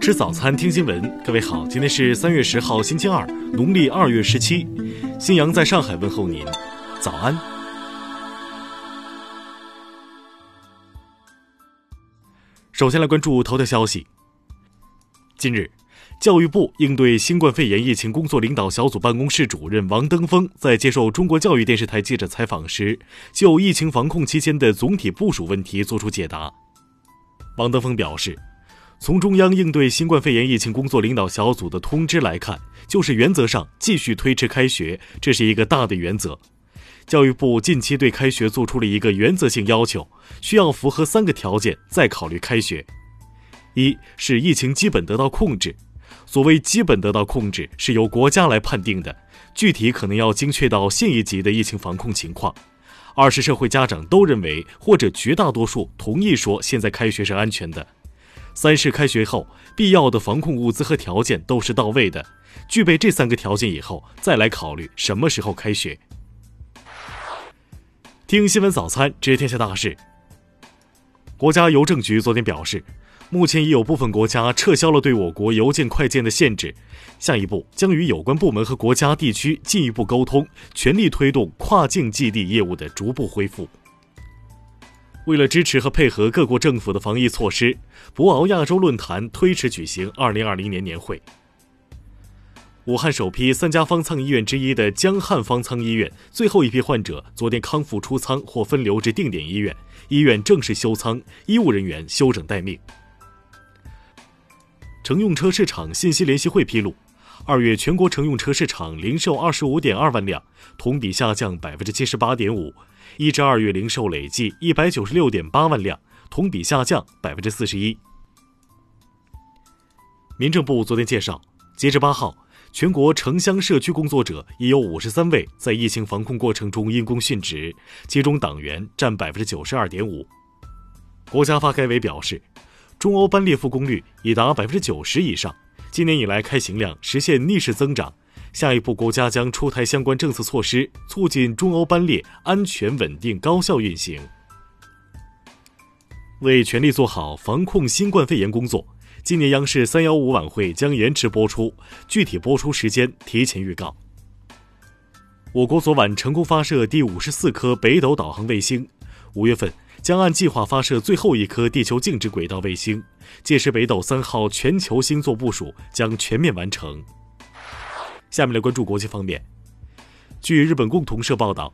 吃早餐，听新闻。各位好，今天是三月十号，星期二，农历二月十七。新阳在上海问候您，早安。首先来关注头条消息。近日，教育部应对新冠肺炎疫情工作领导小组办公室主任王登峰在接受中国教育电视台记者采访时，就疫情防控期间的总体部署问题作出解答。王登峰表示。从中央应对新冠肺炎疫情工作领导小组的通知来看，就是原则上继续推迟开学，这是一个大的原则。教育部近期对开学做出了一个原则性要求，需要符合三个条件再考虑开学：一是疫情基本得到控制，所谓基本得到控制是由国家来判定的，具体可能要精确到县一级的疫情防控情况；二是社会家长都认为或者绝大多数同意说现在开学是安全的。三是开学后必要的防控物资和条件都是到位的，具备这三个条件以后，再来考虑什么时候开学。听新闻早餐知天下大事。国家邮政局昨天表示，目前已有部分国家撤销了对我国邮件快件的限制，下一步将与有关部门和国家地区进一步沟通，全力推动跨境寄递业务的逐步恢复。为了支持和配合各国政府的防疫措施，博鳌亚洲论坛推迟举行2020年年会。武汉首批三家方舱医院之一的江汉方舱医院，最后一批患者昨天康复出舱或分流至定点医院，医院正式休舱，医务人员休整待命。乘用车市场信息联席会披露，二月全国乘用车市场零售25.2万辆，同比下降78.5%。一至二月零售累计一百九十六点八万辆，同比下降百分之四十一。民政部昨天介绍，截至八号，全国城乡社区工作者已有五十三位在疫情防控过程中因公殉职，其中党员占百分之九十二点五。国家发改委表示，中欧班列复工率已达百分之九十以上，今年以来开行量实现逆势增长。下一步，国家将出台相关政策措施，促进中欧班列安全、稳定、高效运行。为全力做好防控新冠肺炎工作，今年央视“三幺五”晚会将延迟播出，具体播出时间提前预告。我国昨晚成功发射第五十四颗北斗导航卫星，五月份将按计划发射最后一颗地球静止轨道卫星，届时北斗三号全球星座部署将全面完成。下面来关注国际方面。据日本共同社报道，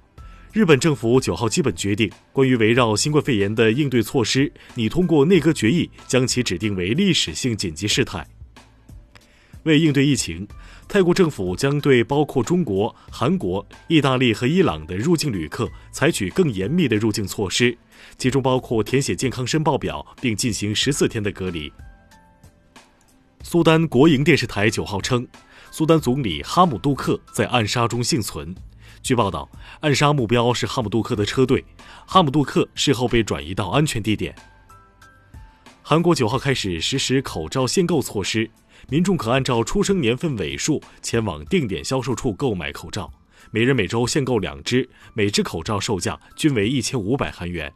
日本政府九号基本决定关于围绕新冠肺炎的应对措施，拟通过内阁决议将其指定为历史性紧急事态。为应对疫情，泰国政府将对包括中国、韩国、意大利和伊朗的入境旅客采取更严密的入境措施，其中包括填写健康申报表并进行十四天的隔离。苏丹国营电视台九号称。苏丹总理哈姆杜克在暗杀中幸存。据报道，暗杀目标是哈姆杜克的车队。哈姆杜克事后被转移到安全地点。韩国九号开始实施口罩限购措施，民众可按照出生年份尾数前往定点销售处购买口罩，每人每周限购两只，每只口罩售价均为一千五百韩元。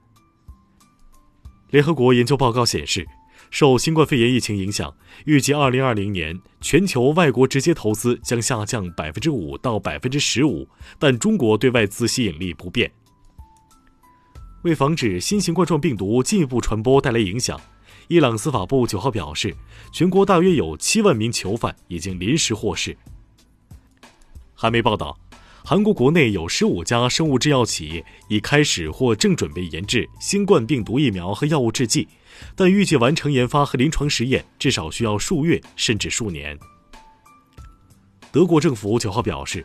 联合国研究报告显示。受新冠肺炎疫情影响，预计二零二零年全球外国直接投资将下降百分之五到百分之十五，但中国对外资吸引力不变。为防止新型冠状病毒进一步传播带来影响，伊朗司法部九号表示，全国大约有七万名囚犯已经临时获释。韩媒报道，韩国国内有十五家生物制药企业已开始或正准备研制新冠病毒疫苗和药物制剂。但预计完成研发和临床实验至少需要数月甚至数年。德国政府九号表示，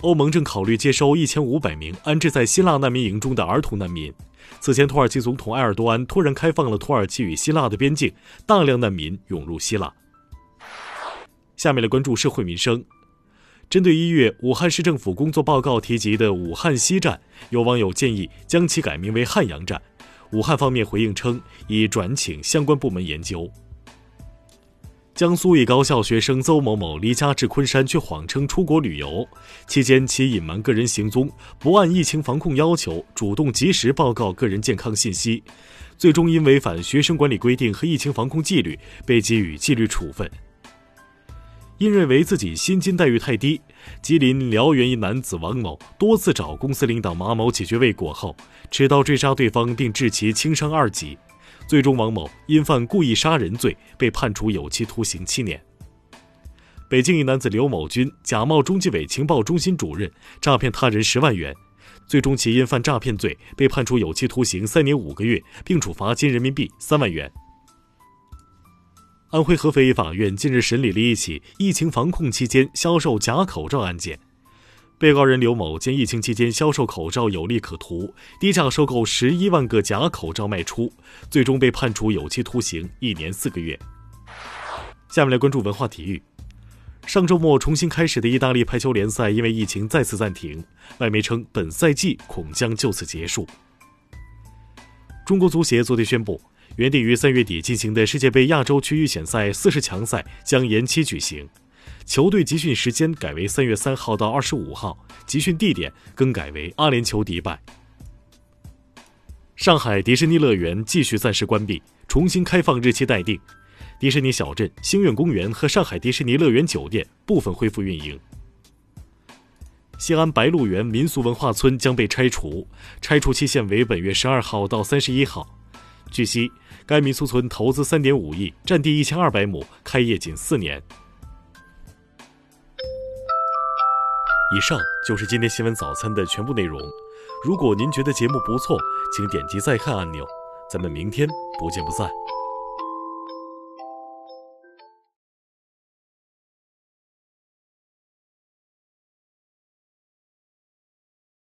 欧盟正考虑接收一千五百名安置在希腊难民营中的儿童难民。此前，土耳其总统埃尔多安突然开放了土耳其与希腊的边境，大量难民涌入希腊。下面来关注社会民生。针对一月武汉市政府工作报告提及的武汉西站，有网友建议将其改名为汉阳站。武汉方面回应称，已转请相关部门研究。江苏一高校学生邹某某离家至昆山，却谎称出国旅游，期间其隐瞒个人行踪，不按疫情防控要求主动及时报告个人健康信息，最终因违反学生管理规定和疫情防控纪律，被给予纪律处分。因认为自己薪金待遇太低，吉林辽源一男子王某多次找公司领导马某解决未果后，持刀追杀对方并致其轻伤二级。最终，王某因犯故意杀人罪被判处有期徒刑七年。北京一男子刘某军假冒中纪委情报中心主任，诈骗他人十万元，最终其因犯诈骗罪被判处有期徒刑三年五个月，并处罚金人民币三万元。安徽合肥法院近日审理了一起疫情防控期间销售假口罩案件。被告人刘某见疫情期间销售口罩有利可图，低价收购十一万个假口罩卖出，最终被判处有期徒刑一年四个月。下面来关注文化体育。上周末重新开始的意大利排球联赛因为疫情再次暂停，外媒称本赛季恐将就此结束。中国足协昨天宣布。原定于三月底进行的世界杯亚洲区预选赛四十强赛将延期举行，球队集训时间改为三月三号到二十五号，集训地点更改为阿联酋迪拜。上海迪士尼乐园继续暂时关闭，重新开放日期待定。迪士尼小镇、星愿公园和上海迪士尼乐园酒店部分恢复运营。西安白鹿原民俗文化村将被拆除，拆除期限为本月十二号到三十一号。据悉，该民宿村投资三点五亿，占地一千二百亩，开业仅四年。以上就是今天新闻早餐的全部内容。如果您觉得节目不错，请点击再看按钮。咱们明天不见不散。